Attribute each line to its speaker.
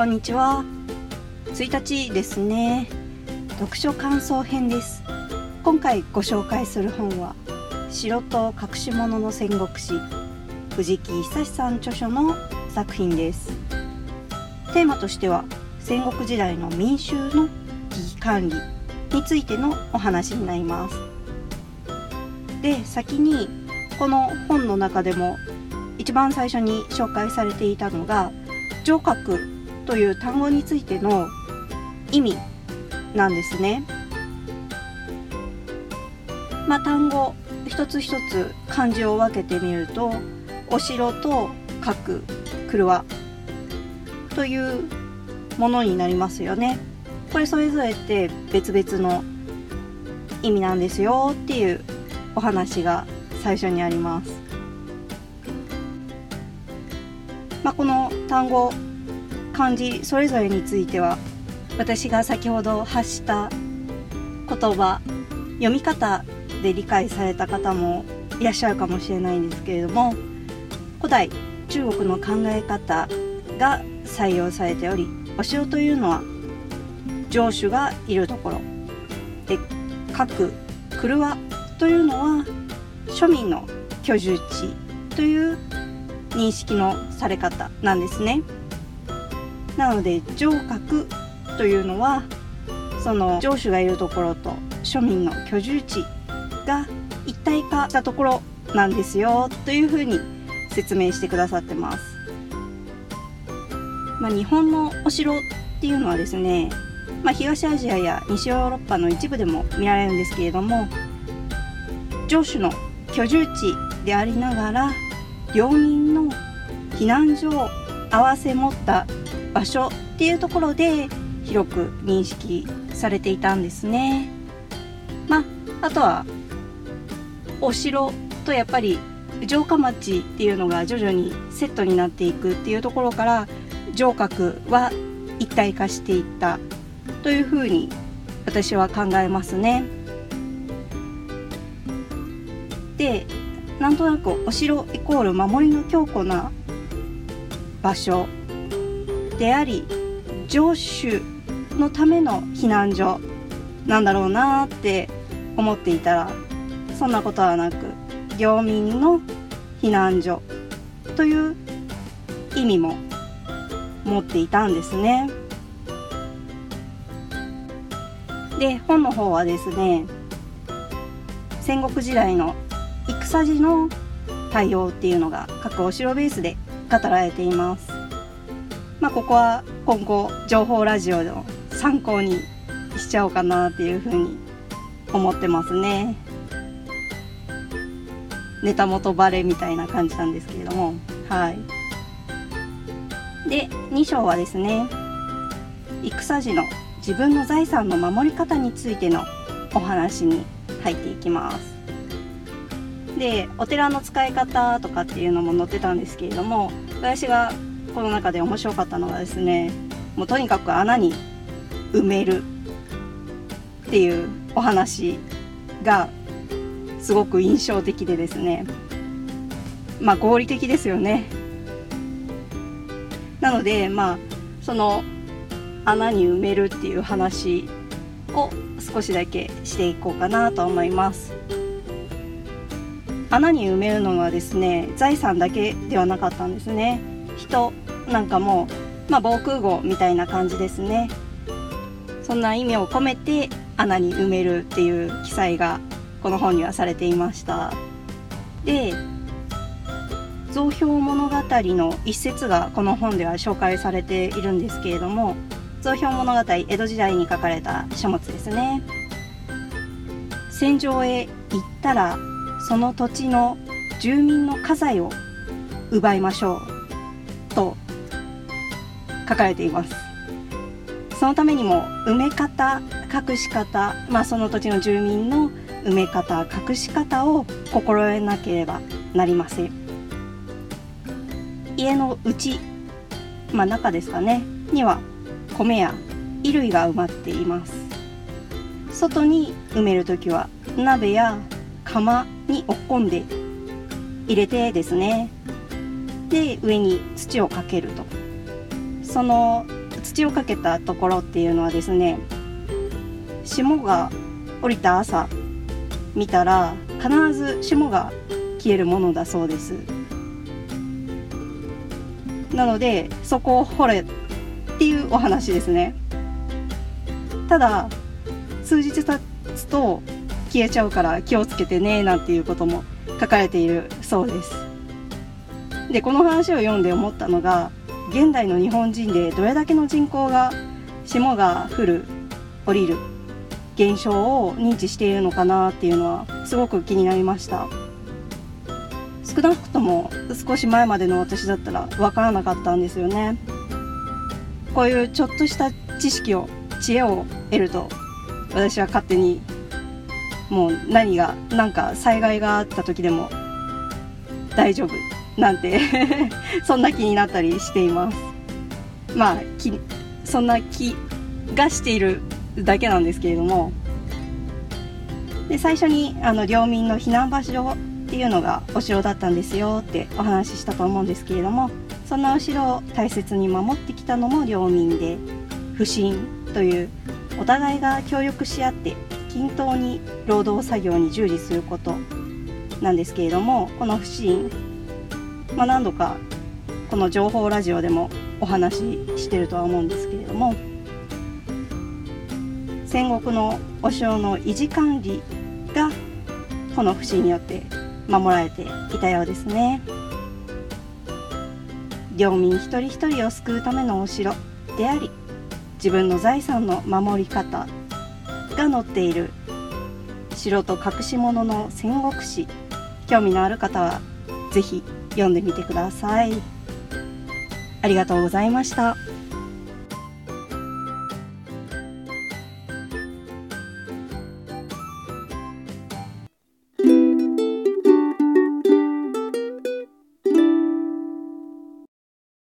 Speaker 1: こんにちは。1日ですね。読書感想編です。今回ご紹介する本は城と隠し物の戦国史藤木久さん著書の作品です。テーマとしては戦国時代の民衆の危機管理についてのお話になります。で先にこの本の中でも一番最初に紹介されていたのが城郭という単語についての意味なんですね。まあ、単語一つ一つ漢字を分けてみるとお城と核車というものになりますよね。これそれぞれって別々の意味なんですよっていうお話が最初にあります。まあ、この単語漢字それぞれについては私が先ほど発した言葉読み方で理解された方もいらっしゃるかもしれないんですけれども古代中国の考え方が採用されておりお城というのは城主がいるところで各車というのは庶民の居住地という認識のされ方なんですね。なので城郭というのはその城主がいるところと庶民の居住地が一体化したところなんですよというふうに説明してくださってます。まあ、日本のお城っていうのはですね、まあ、東アジアや西ヨーロッパの一部でも見られるんですけれども城主の居住地でありながら領民の避難所を併せ持った場所っていうところで広く認識されていたんですね。まあ、あとはお城とやっぱり城下町っていうのが徐々にセットになっていくっていうところから城郭は一体化していったというふうに私は考えますね。でなんとなくお城イコール守りの強固な場所であり城主のための避難所なんだろうなって思っていたらそんなことはなく領民の避難所という意味も持っていたんですね。で本の方はですね戦国時代の戦時の対応っていうのが各お城ベースで語られています。まあ、ここは今後情報ラジオの参考にしちゃおうかなっていうふうに思ってますね。ネタ元バレみたいな感じなんですけれども、はい。で、2章はですね、戦時の自分の財産の守り方についてのお話に入っていきます。で、お寺の使い方とかっていうのも載ってたんですけれども、私がこの中で面白かったのがですねもうとにかく穴に埋めるっていうお話がすごく印象的でですねまあ合理的ですよね。なのでまあその穴に埋めるっていう話を少しだけしていこうかなと思います。穴に埋めるのはですね財産だけではなかったんですね。人なんかも、まあ、防空壕みたいな感じですね。そんな意味を込めて穴に埋めるっていう記載がこの本にはされていました。で造氷物語の一節がこの本では紹介されているんですけれども造氷物語江戸時代に書かれた書物ですね。戦場へ行ったらその土地の住民の家財を奪いましょう。と書かれています。そのためにも埋め方隠し方、まあ、その土地の住民の埋め方隠し方を心得なければなりません。家の内、まあ、中ですかねには米や衣類が埋まっています。外に埋める時は鍋や釜におっこんで入れてですねで上に土をかけると。その土をかけたところっていうのはですね霜が降りた朝見たら必ず霜が消えるものだそうです。なのでそこを掘れっていうお話ですね。ただ数日経つと消えちゃうから気をつけてねなんていうことも書かれているそうです。でこの話を読んで思ったのが現代の日本人でどれだけの人口が霜が降る降りる現象を認知しているのかなっていうのはすごく気になりました。少なくとも少し前までの私だったら分からなかったんですよね。こういうちょっとした知識を知恵を得ると私は勝手にもう何が何か災害があった時でも大丈夫。なんて そんな気になったりしています。まあそんな気がしているだけなんですけれども。で最初にあの領民の避難場所っていうのがお城だったんですよってお話ししたと思うんですけれどもそんなお城を大切に守ってきたのも領民で不信というお互いが協力し合って均等に労働作業に従事することなんですけれどもこの不信、まあ、何度かこの情報ラジオでもお話ししてるとは思うんですけれども戦国のお城の維持管理がこの不信によって守られていたようですね。領民一人一人を救うためのお城であり自分の財産の守り方が載っている城と隠し物の戦国史興味のある方は是非読んでみてくださいありがとうございました。